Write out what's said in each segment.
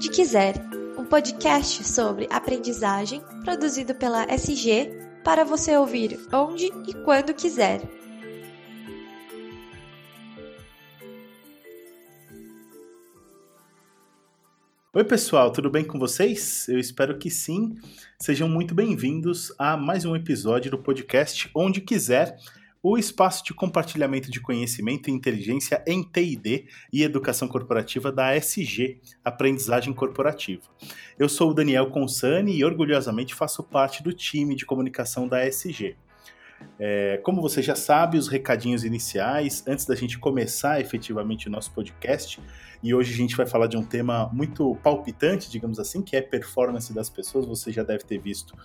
Onde Quiser, um podcast sobre aprendizagem produzido pela SG para você ouvir onde e quando quiser. Oi, pessoal, tudo bem com vocês? Eu espero que sim. Sejam muito bem-vindos a mais um episódio do podcast Onde Quiser o espaço de compartilhamento de conhecimento e inteligência em TID e educação corporativa da SG, Aprendizagem Corporativa. Eu sou o Daniel Consani e orgulhosamente faço parte do time de comunicação da SG. É, como você já sabe, os recadinhos iniciais, antes da gente começar efetivamente o nosso podcast, e hoje a gente vai falar de um tema muito palpitante, digamos assim, que é performance das pessoas. Você já deve ter visto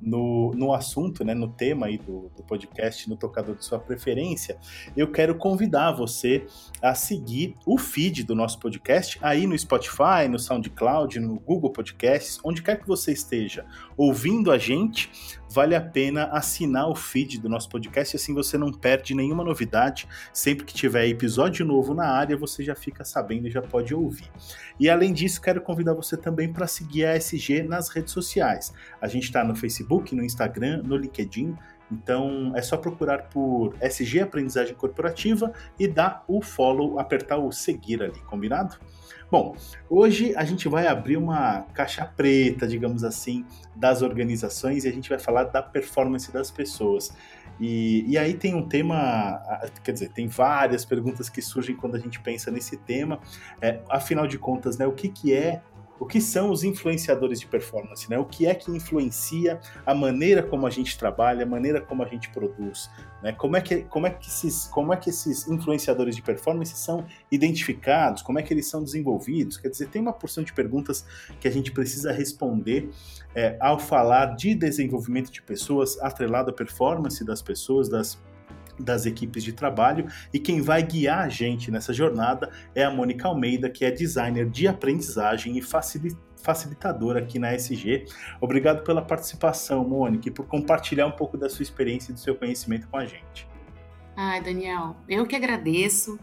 no, no assunto, né, no tema aí do, do podcast, no tocador de sua preferência. Eu quero convidar você a seguir o feed do nosso podcast aí no Spotify, no SoundCloud, no Google Podcasts, onde quer que você esteja ouvindo a gente, vale a pena assinar o feed do nosso podcast, assim você não perde nenhuma novidade. Sempre que tiver episódio novo na área, você já fica sabendo e já pode ouvir. E além disso, quero convidar você também para seguir a SG nas redes sociais. A gente está no Facebook, no Instagram, no LinkedIn. Então é só procurar por SG Aprendizagem Corporativa e dar o follow, apertar o seguir ali, combinado? Bom, hoje a gente vai abrir uma caixa preta, digamos assim, das organizações e a gente vai falar da performance das pessoas. E, e aí tem um tema, quer dizer, tem várias perguntas que surgem quando a gente pensa nesse tema. É, afinal de contas, né, o que, que é o que são os influenciadores de performance, né? O que é que influencia a maneira como a gente trabalha, a maneira como a gente produz, né? Como é que como é que esses como é que esses influenciadores de performance são identificados? Como é que eles são desenvolvidos? Quer dizer, tem uma porção de perguntas que a gente precisa responder é, ao falar de desenvolvimento de pessoas atrelado à performance das pessoas, das das equipes de trabalho e quem vai guiar a gente nessa jornada é a Mônica Almeida, que é designer de aprendizagem e facilitadora aqui na SG. Obrigado pela participação, Mônica, e por compartilhar um pouco da sua experiência e do seu conhecimento com a gente. Ai, Daniel, eu que agradeço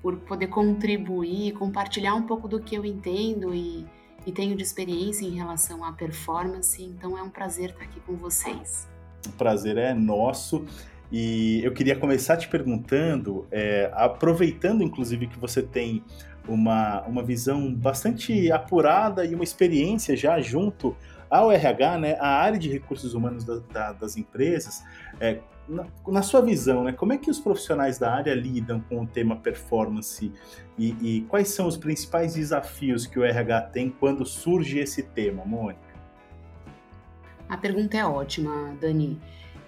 por poder contribuir, compartilhar um pouco do que eu entendo e, e tenho de experiência em relação à performance. Então é um prazer estar aqui com vocês. O prazer é nosso. E eu queria começar te perguntando, é, aproveitando inclusive que você tem uma, uma visão bastante apurada e uma experiência já junto ao RH, né, a área de recursos humanos da, da, das empresas, é, na, na, sua visão, né, como é que os profissionais da área lidam com o tema performance e, e quais são os principais desafios que o RH tem quando surge esse tema, Mônica? A pergunta é ótima, Dani.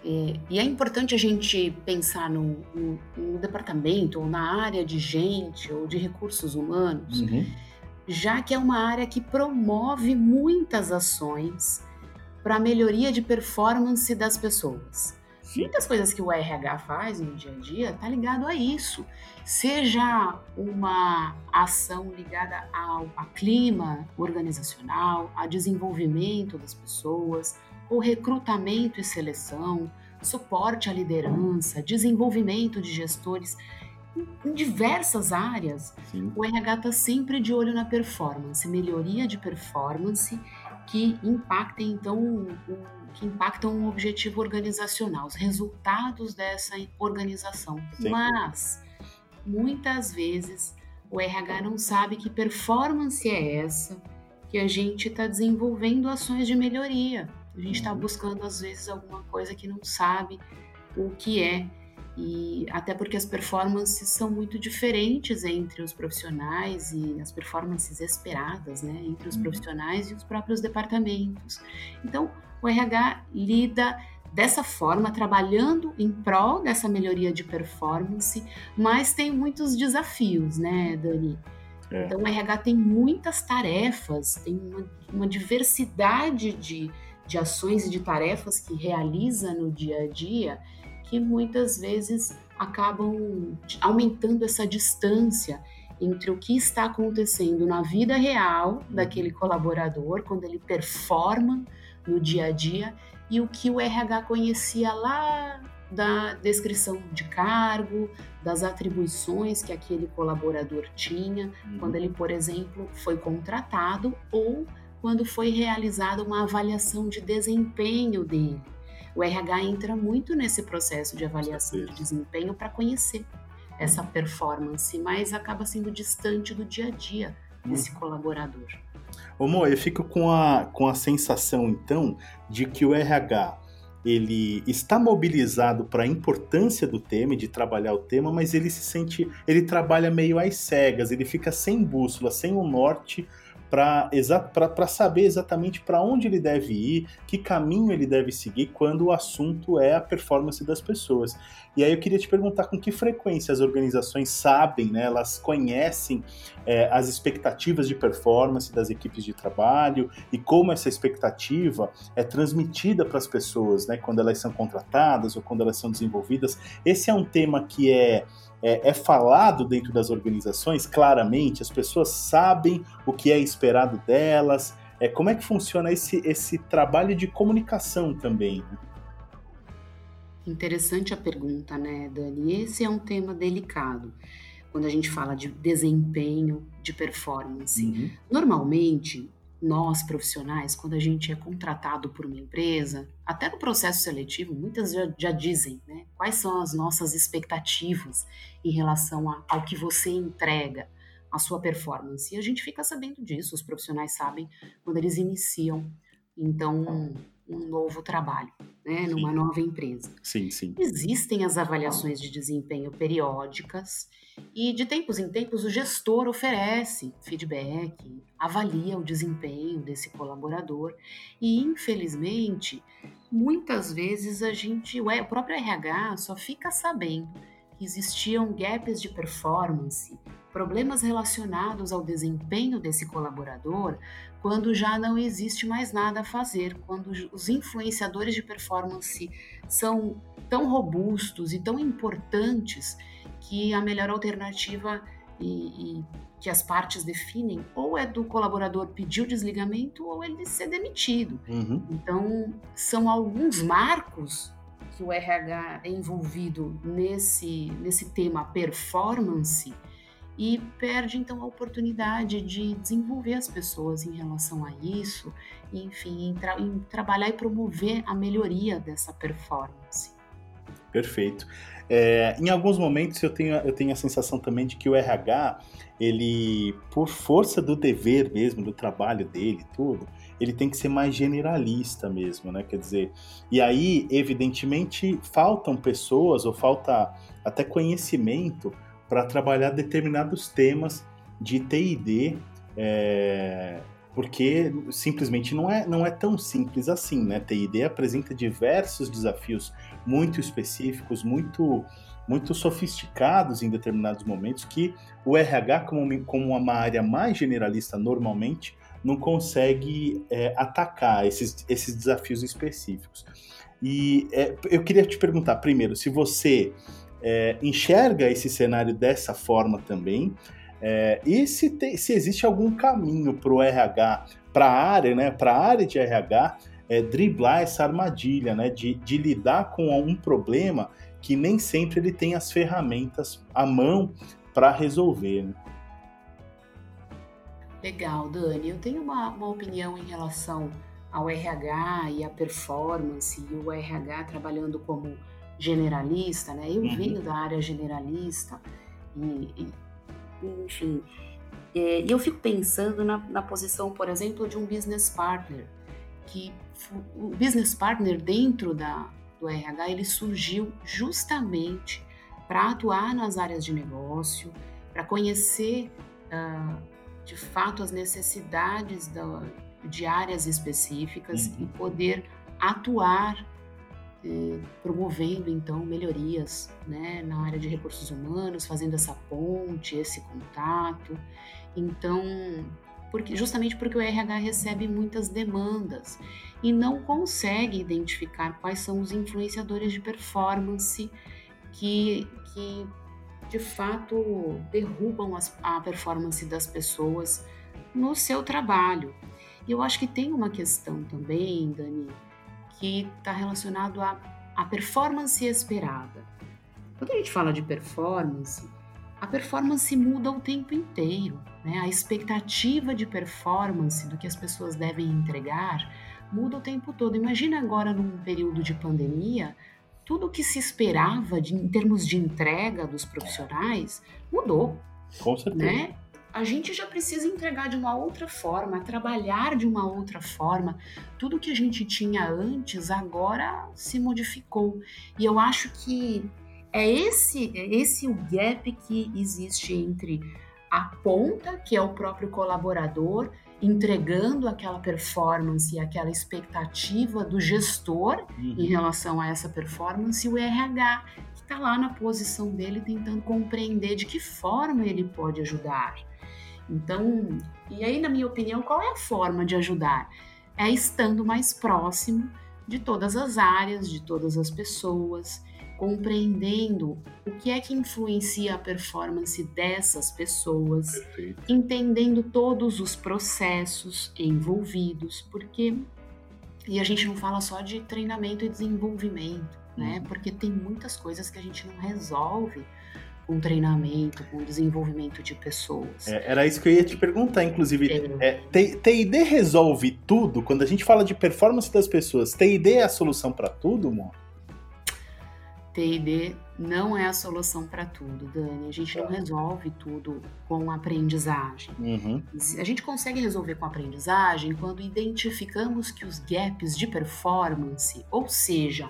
É, e é importante a gente pensar no, no, no, departamento ou na área de gente ou de recursos humanos, uhum. já que é uma área que promove muitas ações para a melhoria de performance das pessoas. Muitas coisas que o RH faz no dia a dia está ligado a isso, seja uma ação ligada ao a clima organizacional, a desenvolvimento das pessoas, o recrutamento e seleção, suporte à liderança, desenvolvimento de gestores, em diversas áreas, Sim. o RH está sempre de olho na performance, melhoria de performance que impactem então um, que impactam um objetivo organizacional, os resultados dessa organização. Sim. Mas muitas vezes o RH não sabe que performance é essa que a gente está desenvolvendo ações de melhoria. A gente está uhum. buscando, às vezes, alguma coisa que não sabe o que é. E até porque as performances são muito diferentes entre os profissionais e as performances esperadas, né? Entre os uhum. profissionais e os próprios departamentos. Então, o RH lida dessa forma, trabalhando em prol dessa melhoria de performance, mas tem muitos desafios, né, Dani? É. Então, o RH tem muitas tarefas, tem uma, uma diversidade de de ações e de tarefas que realiza no dia a dia que muitas vezes acabam aumentando essa distância entre o que está acontecendo na vida real daquele colaborador, quando ele performa no dia a dia, e o que o RH conhecia lá da descrição de cargo, das atribuições que aquele colaborador tinha, uhum. quando ele, por exemplo, foi contratado ou quando foi realizada uma avaliação de desempenho dele. O RH entra muito nesse processo de avaliação de desempenho para conhecer essa performance, mas acaba sendo distante do dia a dia desse uhum. colaborador. Ô Mo, eu fico com a, com a sensação, então, de que o RH ele está mobilizado para a importância do tema e de trabalhar o tema, mas ele se sente, ele trabalha meio às cegas, ele fica sem bússola, sem o norte para saber exatamente para onde ele deve ir, que caminho ele deve seguir quando o assunto é a performance das pessoas. E aí eu queria te perguntar com que frequência as organizações sabem, né, elas conhecem é, as expectativas de performance das equipes de trabalho e como essa expectativa é transmitida para as pessoas, né, quando elas são contratadas ou quando elas são desenvolvidas. Esse é um tema que é é, é, falado dentro das organizações claramente, as pessoas sabem o que é esperado delas. É, como é que funciona esse, esse trabalho de comunicação também? Interessante a pergunta, né, Dani? Esse é um tema delicado quando a gente fala de desempenho, de performance. Uhum. Normalmente, nós profissionais, quando a gente é contratado por uma empresa, até no processo seletivo, muitas já, já dizem né, quais são as nossas expectativas em relação a, ao que você entrega, a sua performance. E a gente fica sabendo disso, os profissionais sabem quando eles iniciam, então, um novo trabalho, né, numa nova empresa. Sim, sim. Existem as avaliações de desempenho periódicas e de tempos em tempos o gestor oferece feedback, avalia o desempenho desse colaborador e infelizmente muitas vezes a gente, o próprio RH só fica sabendo que existiam gaps de performance, problemas relacionados ao desempenho desse colaborador, quando já não existe mais nada a fazer, quando os influenciadores de performance são tão robustos e tão importantes que a melhor alternativa e, e, que as partes definem ou é do colaborador pedir o desligamento ou ele ser demitido. Uhum. Então, são alguns marcos que o RH é envolvido nesse, nesse tema performance e perde então a oportunidade de desenvolver as pessoas em relação a isso, enfim, em, tra em trabalhar e promover a melhoria dessa performance. Perfeito. É, em alguns momentos eu tenho, eu tenho a sensação também de que o RH, ele, por força do dever mesmo, do trabalho dele, tudo, ele tem que ser mais generalista mesmo, né? Quer dizer, e aí, evidentemente, faltam pessoas ou falta até conhecimento para trabalhar determinados temas de TID, é, porque simplesmente não é, não é tão simples assim, né? TID apresenta diversos desafios muito específicos, muito muito sofisticados em determinados momentos que o RH, como, como uma área mais generalista normalmente, não consegue é, atacar esses, esses desafios específicos. E é, eu queria te perguntar, primeiro, se você é, enxerga esse cenário dessa forma também, é, e se, tem, se existe algum caminho para o RH, para a área, né, para a área de RH, é, driblar essa armadilha, né, de, de lidar com um problema que nem sempre ele tem as ferramentas à mão para resolver. Né? Legal, Dani. Eu tenho uma, uma opinião em relação ao RH e a performance, e o RH trabalhando como generalista, né? Eu uhum. venho da área generalista e, e enfim, é, e eu fico pensando na, na, posição, por exemplo, de um business partner, que o business partner dentro da, do RH ele surgiu justamente para atuar nas áreas de negócio, para conhecer uh, de fato as necessidades da, de áreas específicas uhum. e poder atuar eh, promovendo então melhorias né, na área de recursos humanos, fazendo essa ponte, esse contato. Então, porque, justamente porque o RH recebe muitas demandas e não consegue identificar quais são os influenciadores de performance que, que de fato derrubam as, a performance das pessoas no seu trabalho. E eu acho que tem uma questão também, Dani, que está relacionado a a performance esperada. Quando a gente fala de performance, a performance muda o tempo inteiro. Né? A expectativa de performance do que as pessoas devem entregar muda o tempo todo. Imagina agora num período de pandemia, tudo o que se esperava de, em termos de entrega dos profissionais mudou. Com certeza. Né? A gente já precisa entregar de uma outra forma, trabalhar de uma outra forma. Tudo que a gente tinha antes agora se modificou. E eu acho que é esse, é esse o gap que existe entre a ponta, que é o próprio colaborador, entregando aquela performance e aquela expectativa do gestor uhum. em relação a essa performance, e o RH, que está lá na posição dele tentando compreender de que forma ele pode ajudar. Então, e aí, na minha opinião, qual é a forma de ajudar? É estando mais próximo de todas as áreas, de todas as pessoas, compreendendo o que é que influencia a performance dessas pessoas, Perfeito. entendendo todos os processos envolvidos, porque e a gente não fala só de treinamento e desenvolvimento, né? Uhum. Porque tem muitas coisas que a gente não resolve com treinamento, com desenvolvimento de pessoas. É, era isso que eu ia te perguntar, inclusive. É. É, TID resolve tudo? Quando a gente fala de performance das pessoas, TID é a solução para tudo, amor? TD não é a solução para tudo, Dani. A gente não resolve tudo com aprendizagem. Uhum. A gente consegue resolver com aprendizagem quando identificamos que os gaps de performance, ou seja,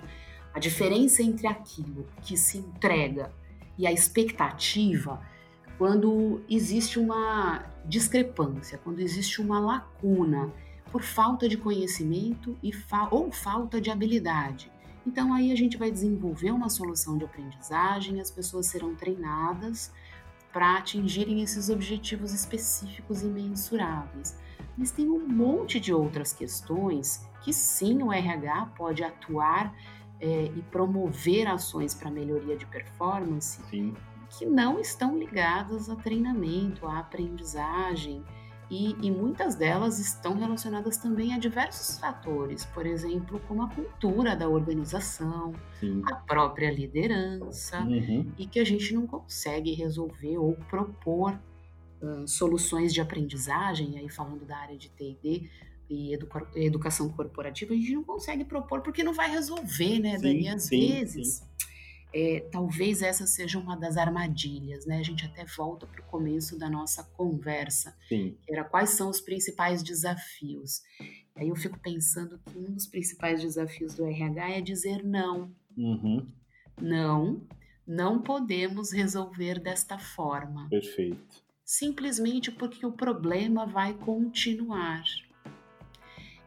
a diferença entre aquilo que se entrega e a expectativa, quando existe uma discrepância, quando existe uma lacuna por falta de conhecimento e fa ou falta de habilidade. Então aí a gente vai desenvolver uma solução de aprendizagem, as pessoas serão treinadas para atingirem esses objetivos específicos e mensuráveis. Mas tem um monte de outras questões que sim o RH pode atuar é, e promover ações para melhoria de performance sim. que não estão ligadas a treinamento, a aprendizagem e, e, muitas delas estão relacionadas também a diversos fatores, por exemplo, como a cultura da organização, Sim. a própria liderança, uhum. e que a gente não consegue resolver ou propor uh, soluções de aprendizagem, aí falando da área de TD e educa educação corporativa, a gente não consegue propor porque não vai resolver, né, Dani? Às sim, vezes. Sim é, talvez essa seja uma das armadilhas, né? A gente até volta para o começo da nossa conversa, que era quais são os principais desafios. Aí eu fico pensando que um dos principais desafios do RH é dizer não. Uhum. Não, não podemos resolver desta forma. Perfeito. Simplesmente porque o problema vai continuar.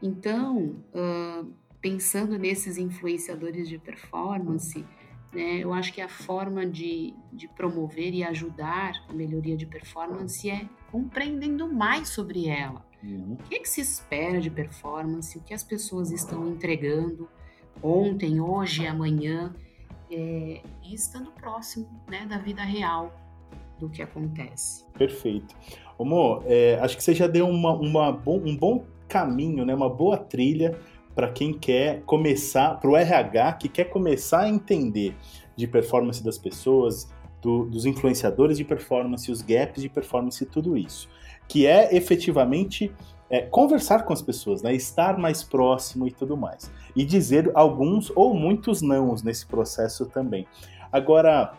Então, uh, pensando nesses influenciadores de performance, né? Eu acho que a forma de, de promover e ajudar a melhoria de performance é compreendendo mais sobre ela. Uhum. O que, é que se espera de performance, o que as pessoas estão entregando ontem, hoje, amanhã, é, e estando próximo né, da vida real do que acontece. Perfeito. Amor, é, acho que você já deu uma, uma bom, um bom caminho, né, uma boa trilha para quem quer começar, para o RH que quer começar a entender de performance das pessoas, do, dos influenciadores de performance, os gaps de performance e tudo isso. Que é efetivamente é, conversar com as pessoas, né? estar mais próximo e tudo mais. E dizer alguns ou muitos nãos nesse processo também. Agora,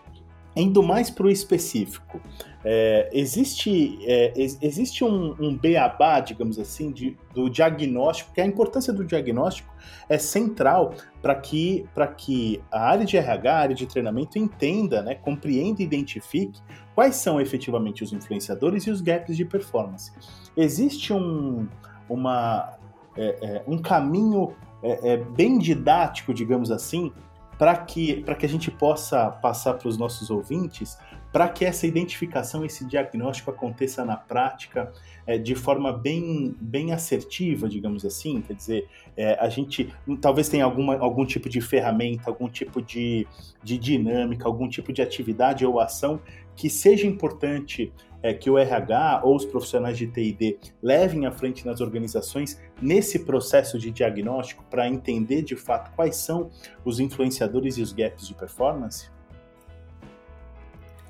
indo mais para o específico, é, existe, é, existe um, um beabá, digamos assim, de, do diagnóstico, que a importância do diagnóstico é central para que, que a área de RH, a área de treinamento, entenda, né, compreenda e identifique quais são efetivamente os influenciadores e os gaps de performance. Existe um, uma, é, é um caminho é, é, bem didático, digamos assim, para que, que a gente possa passar para os nossos ouvintes para que essa identificação, esse diagnóstico aconteça na prática é, de forma bem, bem assertiva, digamos assim? Quer dizer, é, a gente talvez tenha alguma, algum tipo de ferramenta, algum tipo de, de dinâmica, algum tipo de atividade ou ação que seja importante é, que o RH ou os profissionais de TID levem à frente nas organizações nesse processo de diagnóstico para entender de fato quais são os influenciadores e os gaps de performance?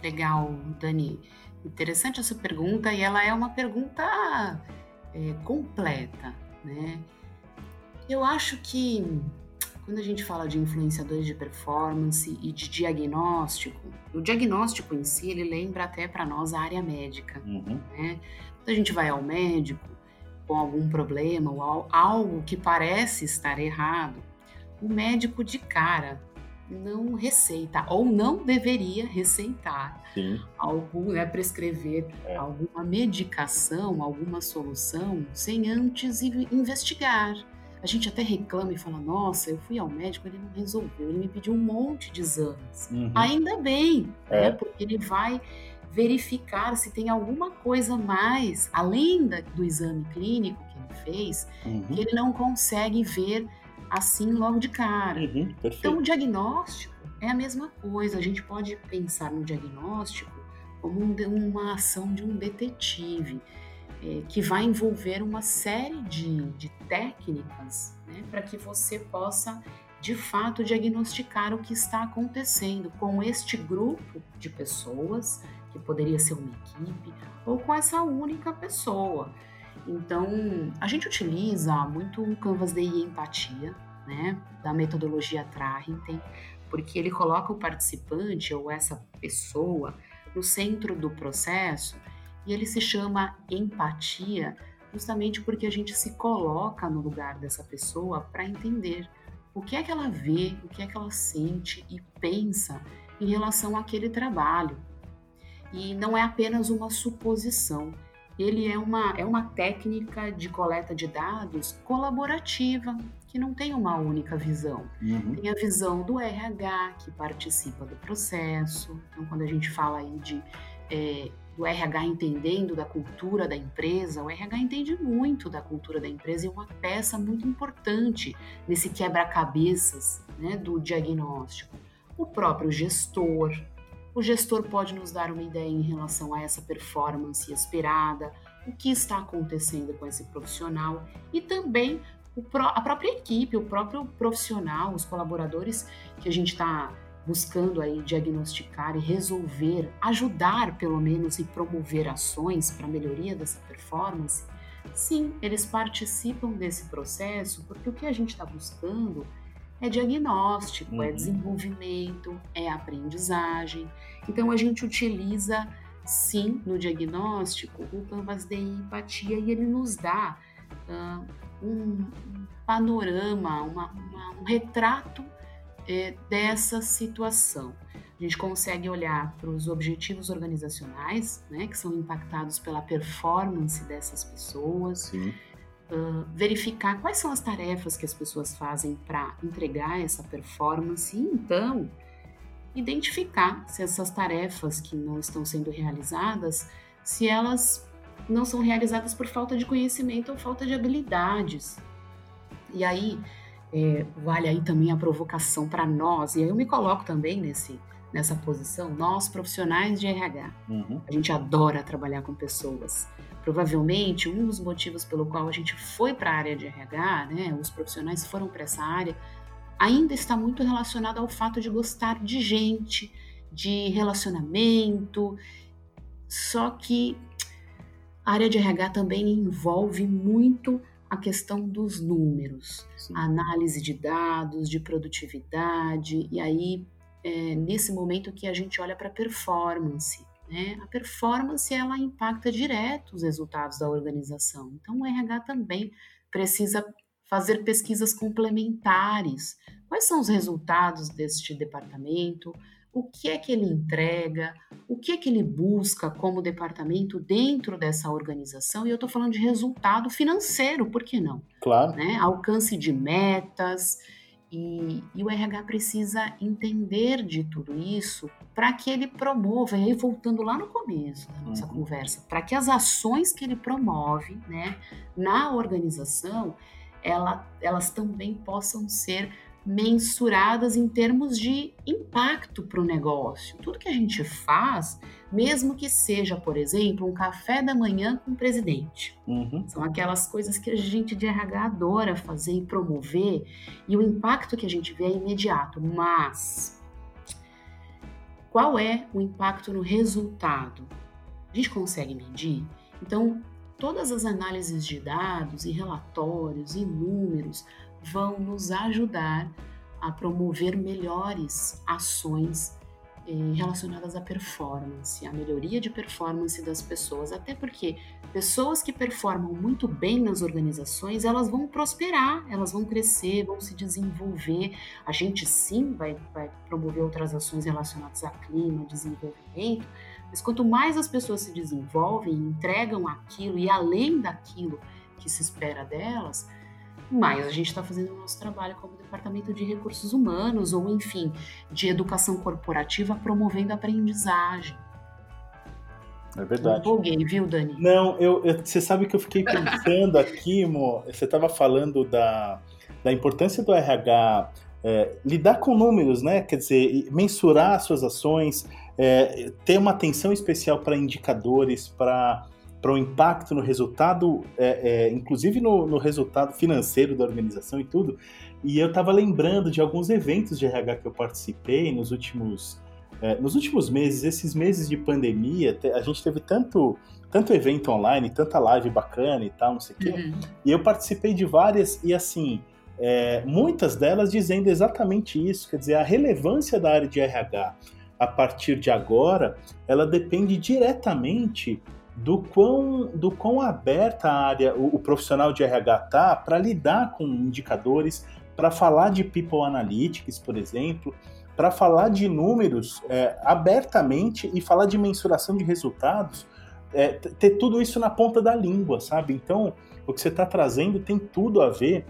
Legal, Dani. Interessante essa pergunta e ela é uma pergunta é, completa, né? Eu acho que quando a gente fala de influenciadores de performance e de diagnóstico, o diagnóstico em si ele lembra até para nós a área médica, uhum. né? Quando a gente vai ao médico com algum problema ou algo que parece estar errado, o médico de cara não receita ou não deveria receitar Sim. algum, né, prescrever é. alguma medicação, alguma solução sem antes investigar. A gente até reclama e fala: Nossa, eu fui ao médico, ele não resolveu, ele me pediu um monte de exames. Uhum. Ainda bem, é. né, porque ele vai verificar se tem alguma coisa mais, além da, do exame clínico que ele fez, uhum. que ele não consegue ver assim logo de cara. Uhum, então, o diagnóstico é a mesma coisa. A gente pode pensar no diagnóstico como uma ação de um detetive, é, que vai envolver uma série de, de técnicas né, para que você possa, de fato, diagnosticar o que está acontecendo com este grupo de pessoas, que poderia ser uma equipe, ou com essa única pessoa. Então, a gente utiliza muito o Canvas DI Empatia, né, da metodologia Trahenten, porque ele coloca o participante ou essa pessoa no centro do processo e ele se chama empatia justamente porque a gente se coloca no lugar dessa pessoa para entender o que é que ela vê, o que é que ela sente e pensa em relação àquele trabalho. E não é apenas uma suposição, ele é uma, é uma técnica de coleta de dados colaborativa, que não tem uma única visão. Uhum. Tem a visão do RH, que participa do processo. Então, quando a gente fala aí de, é, do RH entendendo da cultura da empresa, o RH entende muito da cultura da empresa e é uma peça muito importante nesse quebra-cabeças né, do diagnóstico. O próprio gestor, o gestor pode nos dar uma ideia em relação a essa performance esperada, o que está acontecendo com esse profissional e também a própria equipe, o próprio profissional, os colaboradores que a gente está buscando aí diagnosticar e resolver, ajudar pelo menos e promover ações para melhoria dessa performance, sim, eles participam desse processo porque o que a gente está buscando é diagnóstico, é uhum. é desenvolvimento, é aprendizagem. Então a gente utiliza sim no diagnóstico o Canvas de empatia e ele nos dá uh, um, panorama, uma, uma, um retrato é, dessa situação. A gente consegue olhar para os objetivos organizacionais, né, que são impactados pela performance dessas pessoas. Uh, verificar quais são as tarefas que as pessoas fazem para entregar essa performance e então identificar se essas tarefas que não estão sendo realizadas, se elas não são realizadas por falta de conhecimento ou falta de habilidades. E aí é, vale aí também a provocação para nós, e aí eu me coloco também nesse, nessa posição, nós profissionais de RH. Uhum. A gente adora trabalhar com pessoas. Provavelmente, um dos motivos pelo qual a gente foi para a área de RH, né, os profissionais foram para essa área, ainda está muito relacionado ao fato de gostar de gente, de relacionamento. Só que a área de RH também envolve muito a questão dos números, a análise de dados, de produtividade, e aí é nesse momento que a gente olha para performance. Né? A performance ela impacta direto os resultados da organização. Então, o RH também precisa fazer pesquisas complementares. Quais são os resultados deste departamento? O que é que ele entrega? O que é que ele busca como departamento dentro dessa organização? E eu estou falando de resultado financeiro, por que não? Claro. Né? Alcance de metas. E, e, o RH precisa entender de tudo isso para que ele promova, e aí voltando lá no começo da nossa uhum. conversa, para que as ações que ele promove né, na organização, ela, elas também possam ser mensuradas em termos de impacto para o negócio. Tudo que a gente faz, mesmo que seja, por exemplo, um café da manhã com o presidente, uhum. são aquelas coisas que a gente de RH adora fazer e promover, e o impacto que a gente vê é imediato, mas qual é o impacto no resultado? A gente consegue medir? Então, todas as análises de dados e relatórios e números vão nos ajudar a promover melhores ações eh, relacionadas à performance, à melhoria de performance das pessoas, até porque pessoas que performam muito bem nas organizações, elas vão prosperar, elas vão crescer, vão se desenvolver. A gente sim vai, vai promover outras ações relacionadas a clima, desenvolvimento, mas quanto mais as pessoas se desenvolvem, entregam aquilo e além daquilo que se espera delas, mas a gente está fazendo o nosso trabalho como Departamento de Recursos Humanos ou, enfim, de Educação Corporativa, promovendo aprendizagem. É verdade. Empolguei, viu, Dani? Não, eu, eu, você sabe que eu fiquei pensando aqui, Mo, você estava falando da, da importância do RH é, lidar com números, né? Quer dizer, mensurar suas ações, é, ter uma atenção especial para indicadores, para para o impacto no resultado, é, é, inclusive no, no, resultado financeiro da organização e tudo. E eu estava lembrando de alguns eventos de RH que eu participei nos últimos, é, nos últimos meses, esses meses de pandemia, a gente teve tanto, tanto evento online, tanta live bacana e tal, não sei o quê. Uhum. E eu participei de várias, e assim, é, muitas delas dizendo exatamente isso, quer dizer, a relevância da área de RH a partir de agora, ela depende diretamente do quão, do quão aberta a área, o, o profissional de RH tá para lidar com indicadores, para falar de people analytics, por exemplo, para falar de números é, abertamente e falar de mensuração de resultados, é, ter tudo isso na ponta da língua, sabe? Então, o que você está trazendo tem tudo a ver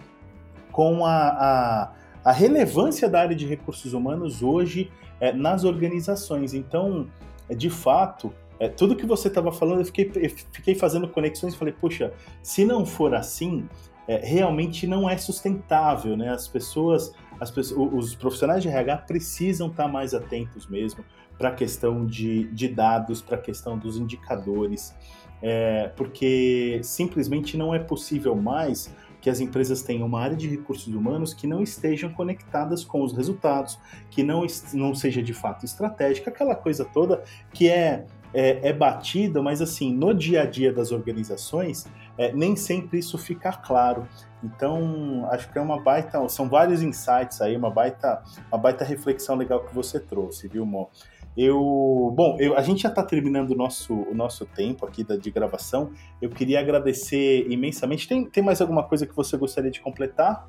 com a, a, a, relevância da área de recursos humanos hoje é, nas organizações. Então, de fato, é, tudo que você estava falando, eu fiquei, eu fiquei fazendo conexões e falei, puxa, se não for assim, é, realmente não é sustentável, né? As pessoas, as pessoas, os profissionais de RH precisam estar mais atentos mesmo para a questão de, de dados, para a questão dos indicadores, é, porque simplesmente não é possível mais que as empresas tenham uma área de recursos humanos que não estejam conectadas com os resultados, que não, não seja de fato estratégica, aquela coisa toda que é é, é batida, mas assim, no dia a dia das organizações, é, nem sempre isso fica claro. Então, acho que é uma baita, são vários insights aí, uma baita, uma baita reflexão legal que você trouxe, viu, Mo? Eu, bom, eu, a gente já está terminando o nosso, o nosso tempo aqui da, de gravação. Eu queria agradecer imensamente. Tem, tem mais alguma coisa que você gostaria de completar?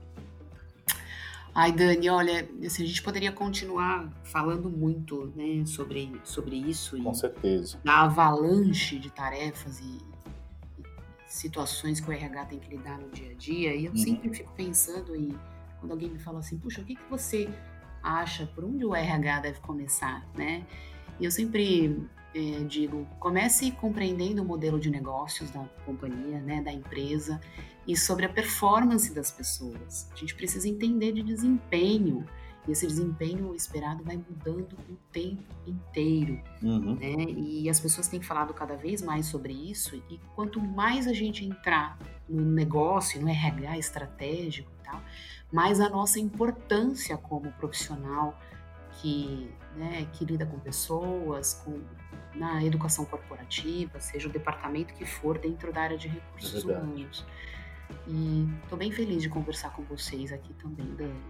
Ai, Dani, olha, assim, a gente poderia continuar falando muito né, sobre, sobre isso. Com certeza. Da avalanche de tarefas e, e, situações que o RH tem que lidar no dia a dia. E eu uhum. sempre fico pensando em, quando alguém me fala assim, puxa, o que, que você acha, por onde o RH deve começar, né? E eu sempre é, digo, comece compreendendo o modelo de negócios da companhia, né, da empresa e sobre a performance das pessoas. A gente precisa entender de desempenho e esse desempenho esperado vai mudando o tempo inteiro, uhum. né? E as pessoas têm falado cada vez mais sobre isso e quanto mais a gente entrar no negócio, no RH estratégico e tal, mais a nossa importância como profissional que, né, que lida com pessoas, com na educação corporativa, seja o departamento que for dentro da área de recursos é humanos. E estou bem feliz de conversar com vocês aqui também, Dani.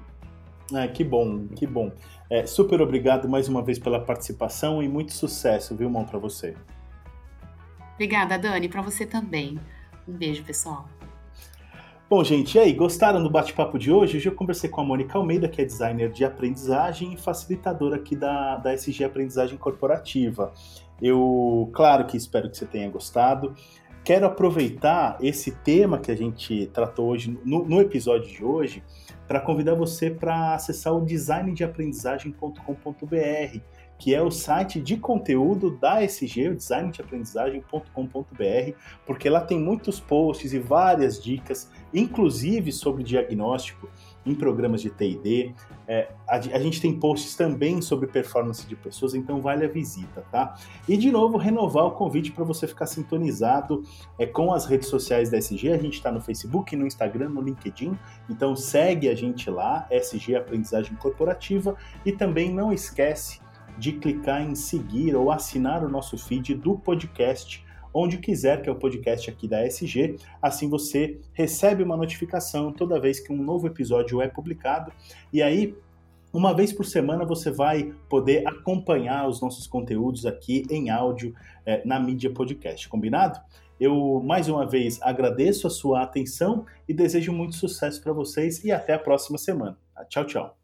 Ah, que bom, que bom. É, super obrigado mais uma vez pela participação e muito sucesso, viu, mão, para você. Obrigada, Dani, para você também. Um beijo, pessoal. Bom, gente, e aí, gostaram do bate-papo de hoje? Hoje eu conversei com a Mônica Almeida, que é designer de aprendizagem e facilitadora aqui da, da SG Aprendizagem Corporativa. Eu, claro que espero que você tenha gostado. Quero aproveitar esse tema que a gente tratou hoje no, no episódio de hoje para convidar você para acessar o designdeaprendizagem.com.br, que é o site de conteúdo da SG, o designdeaprendizagem.com.br, porque lá tem muitos posts e várias dicas, inclusive sobre diagnóstico em programas de TD. É, a, a, gente tem posts também sobre performance de pessoas, então vale a visita, tá? E de novo, renovar o convite para você ficar sintonizado é, com as redes sociais da SG. A gente está no Facebook, no Instagram, no LinkedIn, então segue a gente lá, SG Aprendizagem Corporativa, e também não esquece de clicar em seguir ou assinar o nosso feed do podcast onde quiser, que é o podcast aqui da SG. Assim você recebe uma notificação toda vez que um novo episódio é publicado. E aí, uma vez por semana você vai poder acompanhar os nossos conteúdos aqui em áudio é, na mídia podcast, combinado? Eu mais uma vez agradeço a sua atenção e desejo muito sucesso para vocês e até a próxima semana. Tchau, tchau.